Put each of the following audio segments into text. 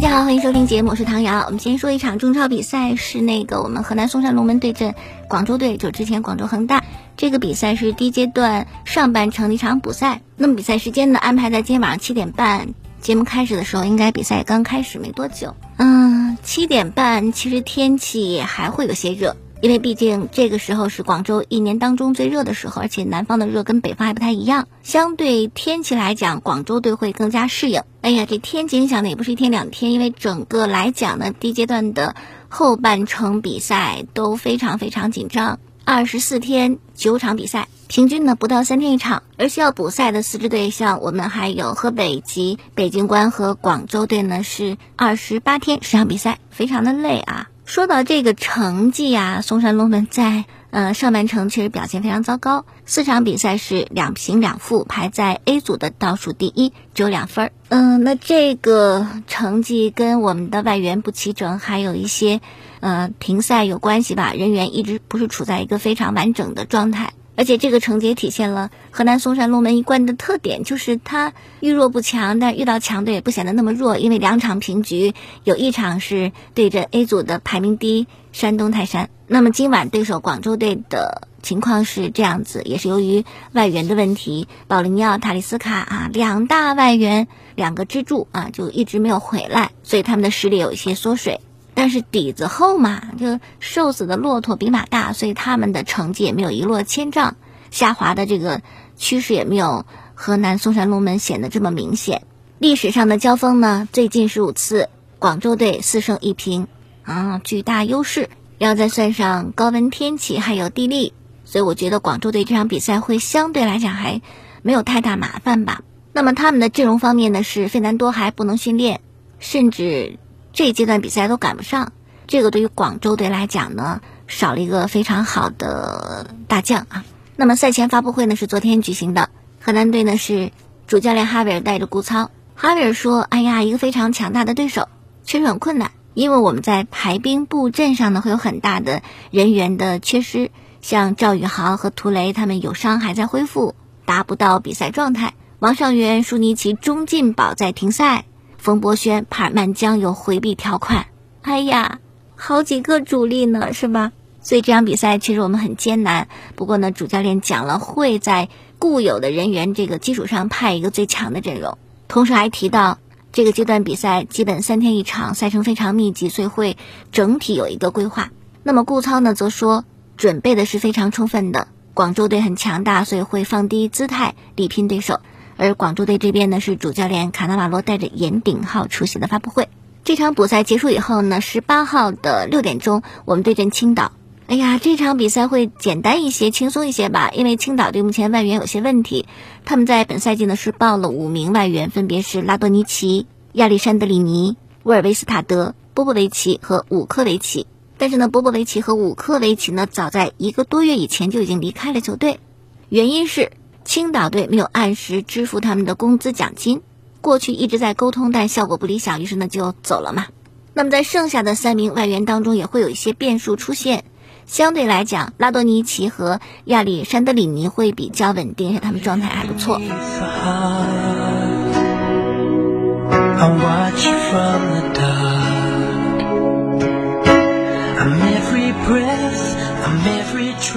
大家好，欢迎收听节目，我是唐瑶。我们先说一场中超比赛，是那个我们河南嵩山龙门对阵广州队，就之前广州恒大这个比赛是第一阶段上半程的一场补赛。那么比赛时间呢，安排在今天晚上七点半。节目开始的时候，应该比赛刚开始没多久。嗯，七点半，其实天气还会有些热。因为毕竟这个时候是广州一年当中最热的时候，而且南方的热跟北方还不太一样。相对天气来讲，广州队会更加适应。哎呀，这天气影响的也不是一天两天，因为整个来讲呢，第一阶段的后半程比赛都非常非常紧张，二十四天九场比赛，平均呢不到三天一场。而需要补赛的四支队，像我们还有河北及北京官和广州队呢，是二十八天十场比赛，非常的累啊。说到这个成绩啊，嵩山龙门在呃上半程确实表现非常糟糕，四场比赛是两平两负，排在 A 组的倒数第一，只有两分儿。嗯，那这个成绩跟我们的外援不齐整，还有一些呃停赛有关系吧，人员一直不是处在一个非常完整的状态。而且这个成绩也体现了河南嵩山龙门一贯的特点，就是他遇弱不强，但遇到强队也不显得那么弱。因为两场平局，有一场是对着 A 组的排名第一山东泰山。那么今晚对手广州队的情况是这样子，也是由于外援的问题，保利尼奥、塔利斯卡啊两大外援两个支柱啊就一直没有回来，所以他们的实力有一些缩水。但是底子厚嘛，就瘦死的骆驼比马大，所以他们的成绩也没有一落千丈，下滑的这个趋势也没有河南嵩山龙门显得这么明显。历史上的交锋呢，最近十五次，广州队四胜一平，啊，巨大优势。要再算上高温天气还有地利，所以我觉得广州队这场比赛会相对来讲还没有太大麻烦吧。那么他们的阵容方面呢，是费南多还不能训练，甚至。这一阶段比赛都赶不上，这个对于广州队来讲呢，少了一个非常好的大将啊。那么赛前发布会呢是昨天举行的，河南队呢是主教练哈维尔带着顾操。哈维尔说：“哎呀，一个非常强大的对手，确实很困难，因为我们在排兵布阵上呢会有很大的人员的缺失，像赵宇豪和图雷他们有伤还在恢复，达不到比赛状态。王上元、舒尼奇、钟进宝在停赛。”冯博轩、帕尔曼将有回避条款，哎呀，好几个主力呢，是吧？所以这场比赛其实我们很艰难。不过呢，主教练讲了，会在固有的人员这个基础上派一个最强的阵容。同时还提到，这个阶段比赛基本三天一场，赛程非常密集，所以会整体有一个规划。那么顾操呢，则说准备的是非常充分的。广州队很强大，所以会放低姿态力拼对手。而广州队这边呢，是主教练卡纳瓦罗带着严鼎浩出席的发布会。这场补赛结束以后呢，十八号的六点钟，我们对阵青岛。哎呀，这场比赛会简单一些、轻松一些吧？因为青岛队目前外援有些问题，他们在本赛季呢是报了五名外援，分别是拉多尼奇、亚历山德里尼、沃尔维斯塔德、波波维奇和武科维奇。但是呢，波波维奇和武科维奇呢，早在一个多月以前就已经离开了球队，原因是。青岛队没有按时支付他们的工资奖金，过去一直在沟通，但效果不理想，于是呢就走了嘛。那么在剩下的三名外援当中，也会有一些变数出现。相对来讲，拉多尼奇和亚历山德里尼会比较稳定，而且他们状态还不错。好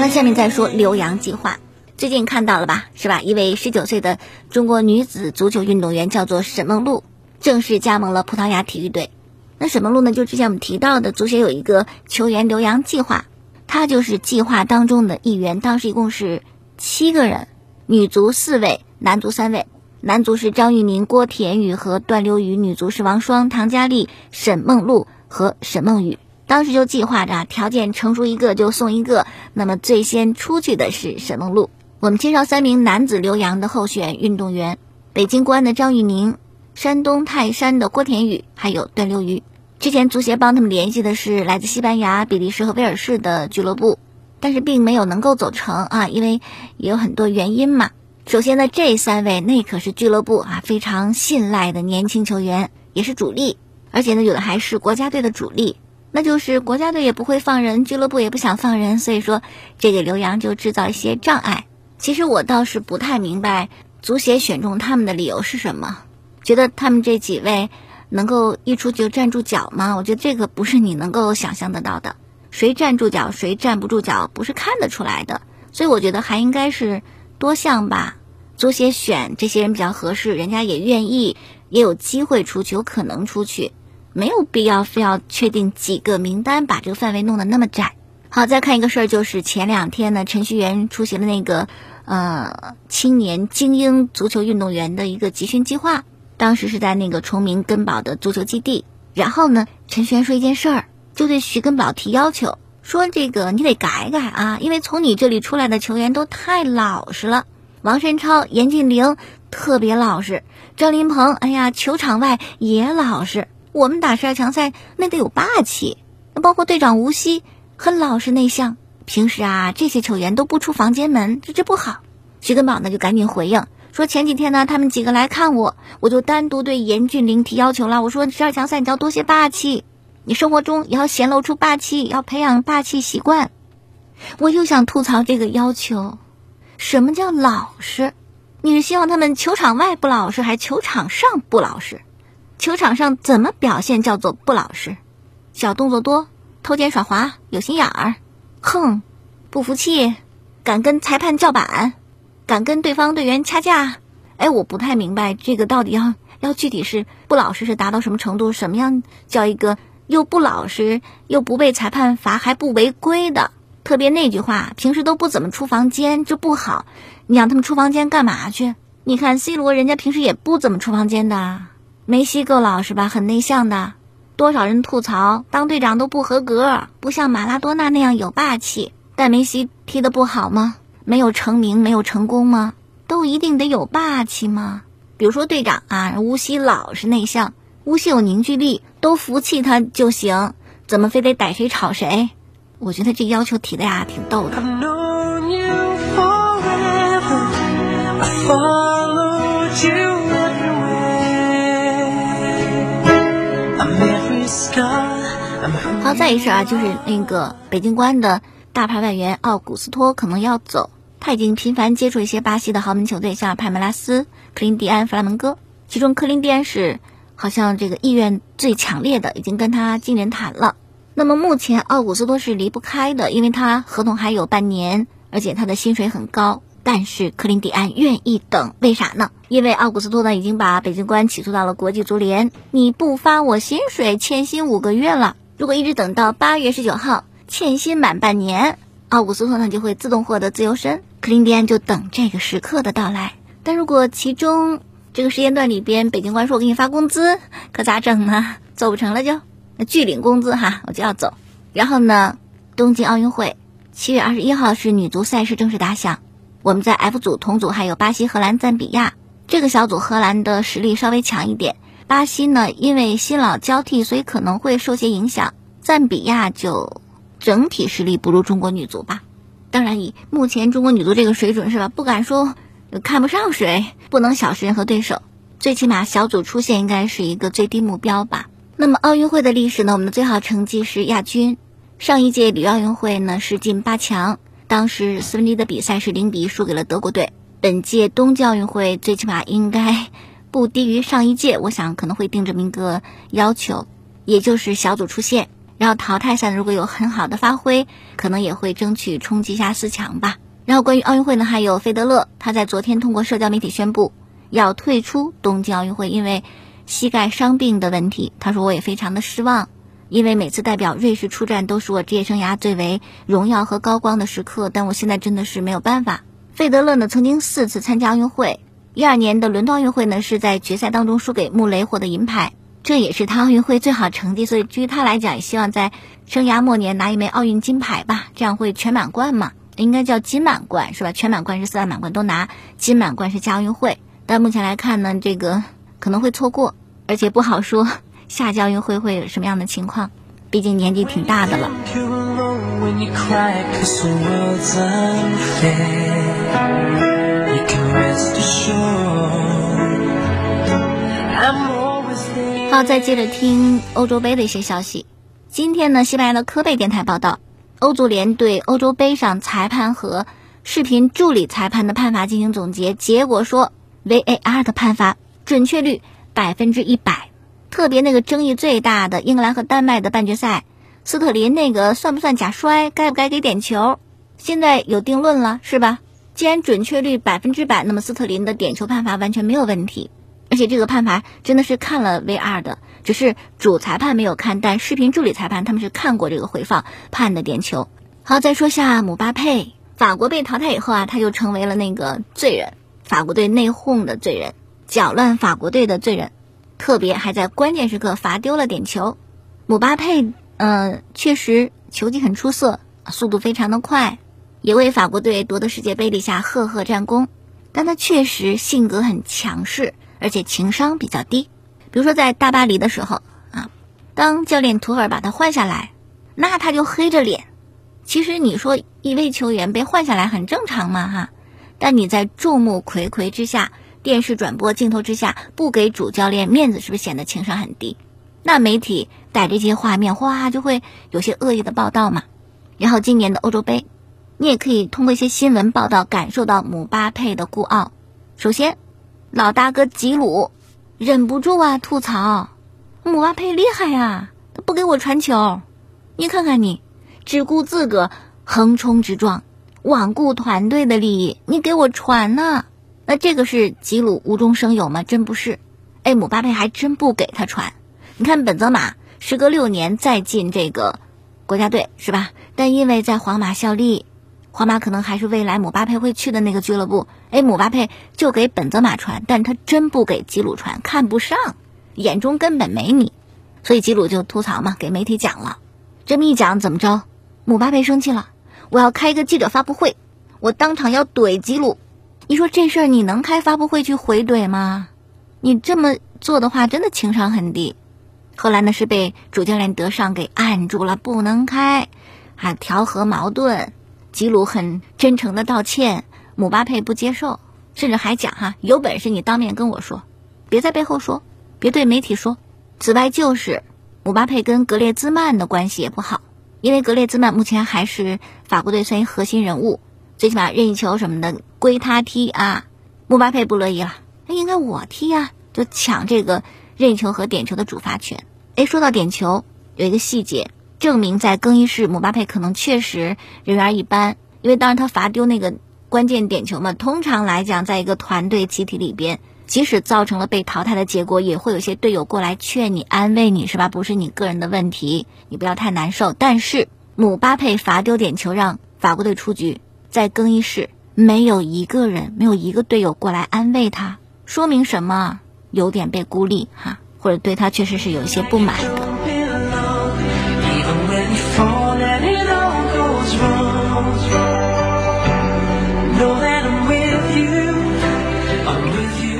了，下面再说留洋计划。最近看到了吧，是吧？一位十九岁的中国女子足球运动员叫做沈梦露，正式加盟了葡萄牙体育队。那沈梦露呢，就之前我们提到的足协有一个球员留洋计划，她就是计划当中的一员。当时一共是七个人，女足四位，男足三位。男足是张玉宁、郭田雨和段刘宇，女足是王霜、唐佳丽、沈梦露和沈梦雨。当时就计划着，条件成熟一个就送一个。那么最先出去的是沈梦露。我们介绍三名男子留洋的候选运动员：北京国安的张玉宁、山东泰山的郭田雨，还有段刘瑜。之前足协帮他们联系的是来自西班牙、比利时和威尔士的俱乐部，但是并没有能够走成啊，因为也有很多原因嘛。首先呢，这三位那可是俱乐部啊非常信赖的年轻球员，也是主力，而且呢有的还是国家队的主力，那就是国家队也不会放人，俱乐部也不想放人，所以说这个留洋就制造一些障碍。其实我倒是不太明白足协选中他们的理由是什么，觉得他们这几位能够一出就站住脚吗？我觉得这个不是你能够想象得到的。谁站住脚，谁站不住脚，不是看得出来的。所以我觉得还应该是多项吧，足协选，这些人比较合适，人家也愿意，也有机会出去，有可能出去，没有必要非要确定几个名单，把这个范围弄得那么窄。好，再看一个事儿，就是前两天呢，程序员出席了那个呃青年精英足球运动员的一个集训计划，当时是在那个崇明根宝的足球基地。然后呢，程序员说一件事儿，就对徐根宝提要求。说这个你得改改啊，因为从你这里出来的球员都太老实了。王申超、严俊凌特别老实，张林鹏，哎呀，球场外也老实。我们打十二强赛那得有霸气，包括队长吴曦很老实内向。平时啊，这些球员都不出房间门，这这不好。徐根宝呢就赶紧回应说，前几天呢他们几个来看我，我就单独对严俊凌提要求了，我说十二强赛你要多些霸气。你生活中也要显露出霸气，要培养霸气习惯。我又想吐槽这个要求，什么叫老实？你是希望他们球场外不老实，还是球场上不老实？球场上怎么表现叫做不老实？小动作多，偷奸耍滑，有心眼儿，哼，不服气，敢跟裁判叫板，敢跟对方队员掐架。哎，我不太明白这个到底要要具体是不老实是达到什么程度？什么样叫一个？又不老实，又不被裁判罚，还不违规的。特别那句话，平时都不怎么出房间，这不好。你让他们出房间干嘛去？你看 C 罗，人家平时也不怎么出房间的。梅西够老实吧，很内向的。多少人吐槽当队长都不合格，不像马拉多纳那样有霸气。但梅西踢得不好吗？没有成名，没有成功吗？都一定得有霸气吗？比如说队长啊，吴曦老实内向。无锡有凝聚力，都服气他就行，怎么非得逮谁吵谁？我觉得这要求提的呀，挺逗的。好，再一事啊，就是那个北京国安的大牌外援奥古斯托可能要走，他已经频繁接触一些巴西的豪门球队，像派梅拉斯、克林蒂安、弗拉门戈，其中克林蒂安是。好像这个意愿最强烈的已经跟他进人谈了。那么目前奥古斯托是离不开的，因为他合同还有半年，而且他的薪水很高。但是克林蒂安愿意等，为啥呢？因为奥古斯托呢已经把北京国安起诉到了国际足联，你不发我薪水，欠薪五个月了。如果一直等到八月十九号欠薪满半年，奥古斯托呢就会自动获得自由身。克林蒂安就等这个时刻的到来。但如果其中，这个时间段里边，北京官说：“我给你发工资，可咋整呢？走不成了就，那拒领工资哈，我就要走。然后呢，东京奥运会七月二十一号是女足赛事正式打响。我们在 F 组同组还有巴西、荷兰、赞比亚。这个小组荷兰的实力稍微强一点，巴西呢因为新老交替，所以可能会受些影响。赞比亚就整体实力不如中国女足吧。当然，以目前中国女足这个水准是吧，不敢说。”看不上谁，不能小视任何对手，最起码小组出线应该是一个最低目标吧。那么奥运会的历史呢？我们的最好成绩是亚军。上一届里约奥运会呢是进八强，当时斯文迪的比赛是零比一输给了德国队。本届冬季奥运会最起码应该不低于上一届，我想可能会定这么一个要求，也就是小组出线，然后淘汰赛如果有很好的发挥，可能也会争取冲击一下四强吧。然后关于奥运会呢，还有费德勒，他在昨天通过社交媒体宣布要退出东京奥运会，因为膝盖伤病的问题。他说我也非常的失望，因为每次代表瑞士出战都是我职业生涯最为荣耀和高光的时刻，但我现在真的是没有办法。费德勒呢曾经四次参加奥运会，一二年的伦敦奥运会呢是在决赛当中输给穆雷获得银牌，这也是他奥运会最好成绩，所以对于他来讲，也希望在生涯末年拿一枚奥运金牌吧，这样会全满贯嘛。应该叫金满贯是吧？全满贯是四大满贯都拿，金满贯是加奥运会。但目前来看呢，这个可能会错过，而且不好说下届奥运会会有什么样的情况，毕竟年纪挺大的了。好，再接着听欧洲杯的一些消息。今天呢，西班牙的科贝电台报道。欧足联对欧洲杯上裁判和视频助理裁判的判罚进行总结，结果说 VAR 的判罚准确率百分之一百，特别那个争议最大的英格兰和丹麦的半决赛，斯特林那个算不算假摔，该不该给点球？现在有定论了，是吧？既然准确率百分之百，那么斯特林的点球判罚完全没有问题，而且这个判罚真的是看了 VR 的，只是主裁判没有看，但视频助理裁判他们是看过这个回放判的点球。好，再说下姆巴佩，法国被淘汰以后啊，他就成为了那个罪人，法国队内讧的罪人，搅乱法国队的罪人，特别还在关键时刻罚丢了点球。姆巴佩，嗯，确实球技很出色，速度非常的快，也为法国队夺得世界杯立下赫赫战功。但他确实性格很强势，而且情商比较低。比如说在大巴黎的时候啊，当教练图尔把他换下来，那他就黑着脸。其实你说一位球员被换下来很正常嘛哈，但你在众目睽睽之下、电视转播镜头之下不给主教练面子，是不是显得情商很低？那媒体带这些画面，哗就会有些恶意的报道嘛。然后今年的欧洲杯，你也可以通过一些新闻报道感受到姆巴佩的孤傲。首先，老大哥吉鲁忍不住啊吐槽，姆巴佩厉害呀，他不给我传球，你看看你。只顾自个横冲直撞，罔顾团队的利益。你给我传呢？那这个是吉鲁无中生有吗？真不是。哎，姆巴佩还真不给他传。你看本泽马时隔六年再进这个国家队是吧？但因为在皇马效力，皇马可能还是未来姆巴佩会去的那个俱乐部。哎，姆巴佩就给本泽马传，但他真不给吉鲁传，看不上，眼中根本没你。所以吉鲁就吐槽嘛，给媒体讲了。这么一讲，怎么着？姆巴佩生气了，我要开一个记者发布会，我当场要怼吉鲁。你说这事儿你能开发布会去回怼吗？你这么做的话，真的情商很低。后来呢是被主教练德尚给按住了，不能开，还调和矛盾。吉鲁很真诚的道歉，姆巴佩不接受，甚至还讲哈，有本事你当面跟我说，别在背后说，别对媒体说。此外就是姆巴佩跟格列兹曼的关系也不好。因为格列兹曼目前还是法国队算一核心人物，最起码任意球什么的归他踢啊。姆巴佩不乐意了，那应该我踢啊，就抢这个任意球和点球的主罚权。哎，说到点球，有一个细节证明在更衣室姆巴佩可能确实人缘一般，因为当时他罚丢那个关键点球嘛。通常来讲，在一个团队集体里边。即使造成了被淘汰的结果，也会有些队友过来劝你、安慰你，是吧？不是你个人的问题，你不要太难受。但是姆巴佩罚丢点球让法国队出局，在更衣室没有一个人、没有一个队友过来安慰他，说明什么？有点被孤立哈，或者对他确实是有一些不满的。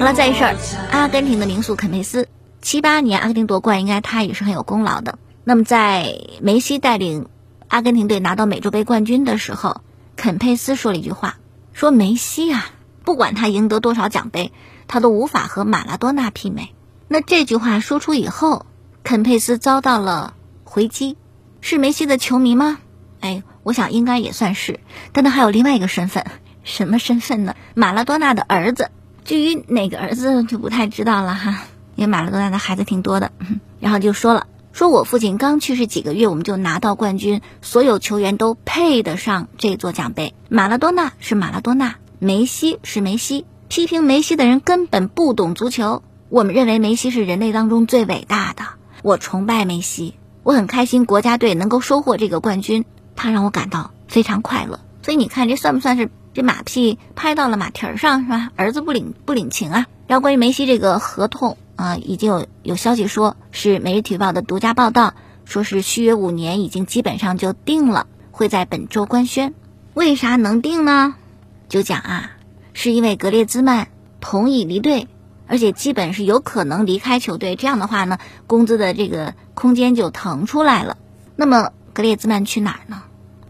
好了，再一事儿，阿根廷的名宿肯佩斯，七八年阿根廷夺冠，应该他也是很有功劳的。那么在梅西带领阿根廷队拿到美洲杯冠军的时候，肯佩斯说了一句话，说梅西啊，不管他赢得多少奖杯，他都无法和马拉多纳媲美。那这句话说出以后，肯佩斯遭到了回击，是梅西的球迷吗？哎，我想应该也算是，但他还有另外一个身份，什么身份呢？马拉多纳的儿子。至于哪个儿子就不太知道了哈，因为马拉多纳的孩子挺多的。然后就说了，说我父亲刚去世几个月，我们就拿到冠军，所有球员都配得上这座奖杯。马拉多纳是马拉多纳，梅西是梅西。批评梅西的人根本不懂足球。我们认为梅西是人类当中最伟大的，我崇拜梅西，我很开心国家队能够收获这个冠军，他让我感到非常快乐。所以你看，这算不算是？这马屁拍到了马蹄儿上是吧？儿子不领不领情啊！然后关于梅西这个合同啊，已经有有消息说是《每日体育报》的独家报道，说是续约五年，已经基本上就定了，会在本周官宣。为啥能定呢？就讲啊，是因为格列兹曼同意离队，而且基本是有可能离开球队。这样的话呢，工资的这个空间就腾出来了。那么格列兹曼去哪儿呢？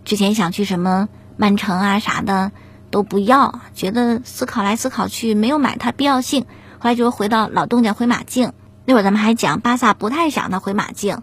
之前想去什么曼城啊啥的。都不要，觉得思考来思考去没有买它必要性，后来就回到老东家回马竞。那会儿咱们还讲巴萨不太想他回马竞，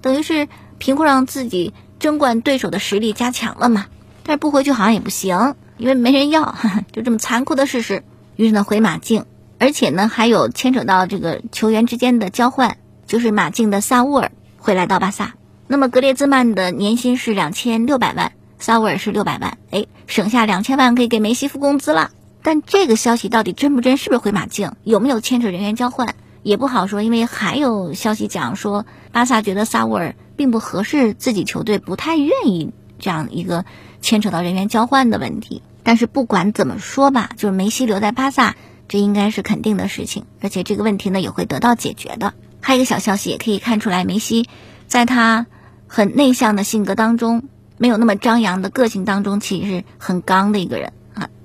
等于是凭空让自己争冠对手的实力加强了嘛。但是不回去好像也不行，因为没人要，就这么残酷的事实。于是呢回马竞，而且呢还有牵扯到这个球员之间的交换。就是马竞的萨乌尔会来到巴萨。那么格列兹曼的年薪是两千六百万，萨乌尔是六百万，哎，省下两千万可以给梅西付工资了。但这个消息到底真不真？是不是回马竞？有没有牵扯人员交换？也不好说，因为还有消息讲说，巴萨觉得萨乌尔并不合适自己球队，不太愿意这样一个牵扯到人员交换的问题。但是不管怎么说吧，就是梅西留在巴萨，这应该是肯定的事情，而且这个问题呢也会得到解决的。还有一个小消息，也可以看出来，梅西在他很内向的性格当中，没有那么张扬的个性当中，其实是很刚的一个人。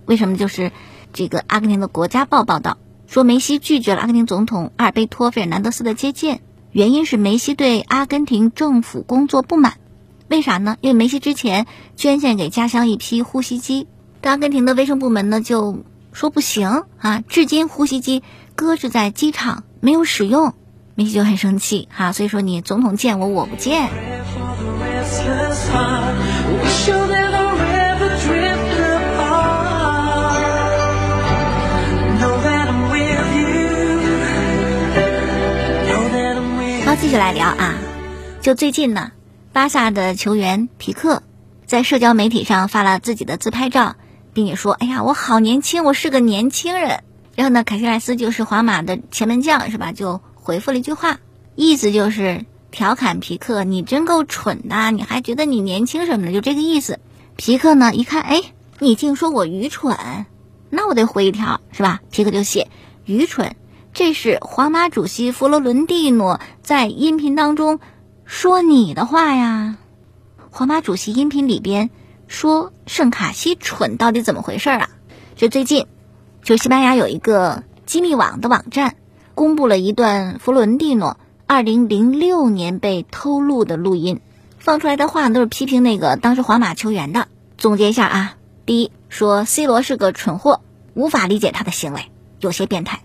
为什么？就是这个阿根廷的国家报报道。说梅西拒绝了阿根廷总统阿尔贝托·费尔南德斯的接见，原因是梅西对阿根廷政府工作不满。为啥呢？因为梅西之前捐献给家乡一批呼吸机，但阿根廷的卫生部门呢就说不行啊，至今呼吸机搁置在机场没有使用，梅西就很生气哈。所以说你总统见我，我不见。继续来聊啊，就最近呢，巴萨的球员皮克在社交媒体上发了自己的自拍照，并且说：“哎呀，我好年轻，我是个年轻人。”然后呢，凯西莱斯就是皇马的前门将是吧？就回复了一句话，意思就是调侃皮克：“你真够蠢的，你还觉得你年轻什么的？”就这个意思。皮克呢一看，哎，你竟说我愚蠢，那我得回一条是吧？皮克就写：“愚蠢。”这是皇马主席弗罗伦蒂诺在音频当中说你的话呀。皇马主席音频里边说圣卡西蠢，到底怎么回事啊？就最近，就西班牙有一个机密网的网站公布了一段弗洛伦蒂诺二零零六年被偷录的录音，放出来的话都是批评那个当时皇马球员的。总结一下啊，第一说 C 罗是个蠢货，无法理解他的行为，有些变态。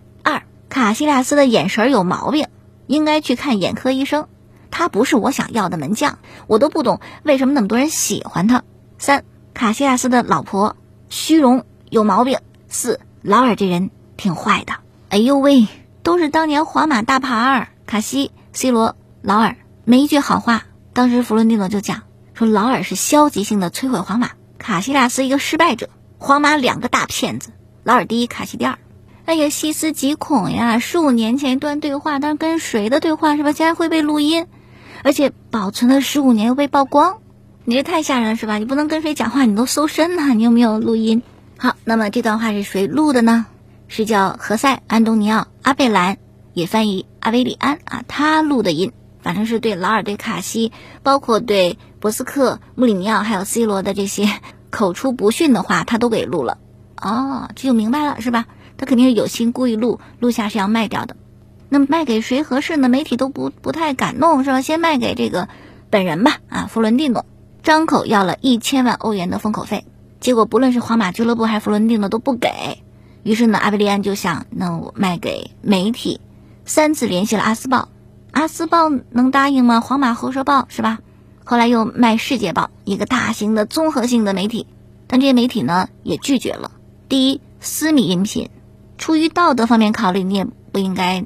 卡西亚斯的眼神有毛病，应该去看眼科医生。他不是我想要的门将，我都不懂为什么那么多人喜欢他。三，卡西亚斯的老婆虚荣有毛病。四，劳尔这人挺坏的。哎呦喂，都是当年皇马大牌儿，卡西、C 罗、劳尔，没一句好话。当时弗伦蒂诺就讲说，劳尔是消极性的摧毁皇马，卡西亚斯一个失败者，皇马两个大骗子，劳尔第一，卡西第二。哎呀，细思极恐呀！十五年前一段对话，但是跟谁的对话是吧？竟然会被录音，而且保存了十五年又被曝光，你这太吓人了是吧？你不能跟谁讲话，你都搜身呐！你有没有录音？好，那么这段话是谁录的呢？是叫何塞·安东尼奥·阿贝兰，也翻译阿维里安啊，他录的音，反正是对劳尔、对卡西，包括对博斯克、穆里尼奥还有 C 罗的这些口出不逊的话，他都给录了。哦，这就明白了是吧？他肯定是有心故意录录下是要卖掉的，那卖给谁合适呢？媒体都不不太敢弄是吧？先卖给这个本人吧，啊，弗伦蒂诺张口要了一千万欧元的封口费，结果不论是皇马俱乐部还是弗伦蒂诺都不给，于是呢，阿贝利安就想那我卖给媒体，三次联系了阿斯报，阿斯报能答应吗？皇马喉舌报是吧？后来又卖世界报，一个大型的综合性的媒体，但这些媒体呢也拒绝了。第一，私密音频。出于道德方面考虑，你也不应该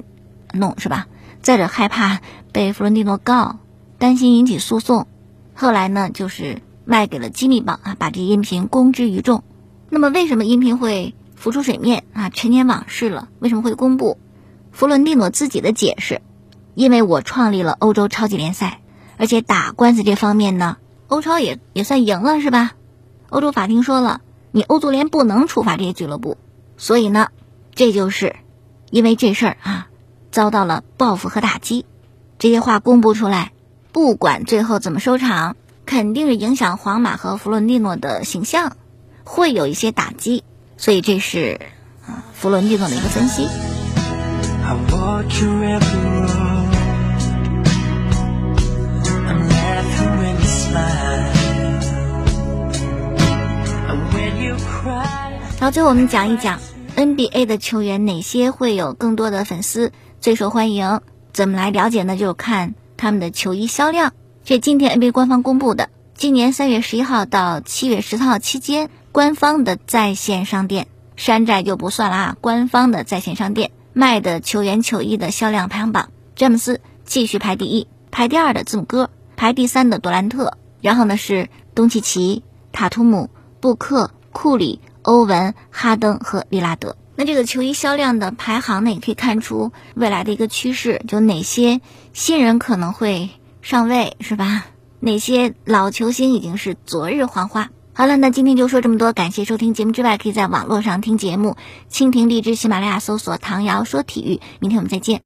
弄，是吧？再者害怕被弗伦蒂诺告，担心引起诉讼。后来呢，就是卖给了机密报啊，把这音频公之于众。那么，为什么音频会浮出水面啊？陈年往事了，为什么会公布？弗伦蒂诺自己的解释：因为我创立了欧洲超级联赛，而且打官司这方面呢，欧超也也算赢了，是吧？欧洲法庭说了，你欧足联不能处罚这些俱乐部，所以呢。这就是因为这事儿啊，遭到了报复和打击。这些话公布出来，不管最后怎么收场，肯定是影响皇马和弗洛蒂诺的形象，会有一些打击。所以这是啊，弗洛蒂诺的一个分析。然后最后我们讲一讲。NBA 的球员哪些会有更多的粉丝最受欢迎？怎么来了解呢？就看他们的球衣销量。这今天 NBA 官方公布的，今年三月十一号到七月十四号期间，官方的在线商店山寨就不算了啊。官方的在线商店卖的球员球衣的销量排行榜，詹姆斯继续排第一，排第二的字母哥，排第三的杜兰特，然后呢是东契奇、塔图姆、布克、库里、欧文、哈登和利拉德。那这个球衣销量的排行呢，也可以看出未来的一个趋势，就哪些新人可能会上位，是吧？哪些老球星已经是昨日黄花。好了，那今天就说这么多，感谢收听节目之外，可以在网络上听节目，蜻蜓、荔枝、喜马拉雅搜索“唐瑶说体育”。明天我们再见。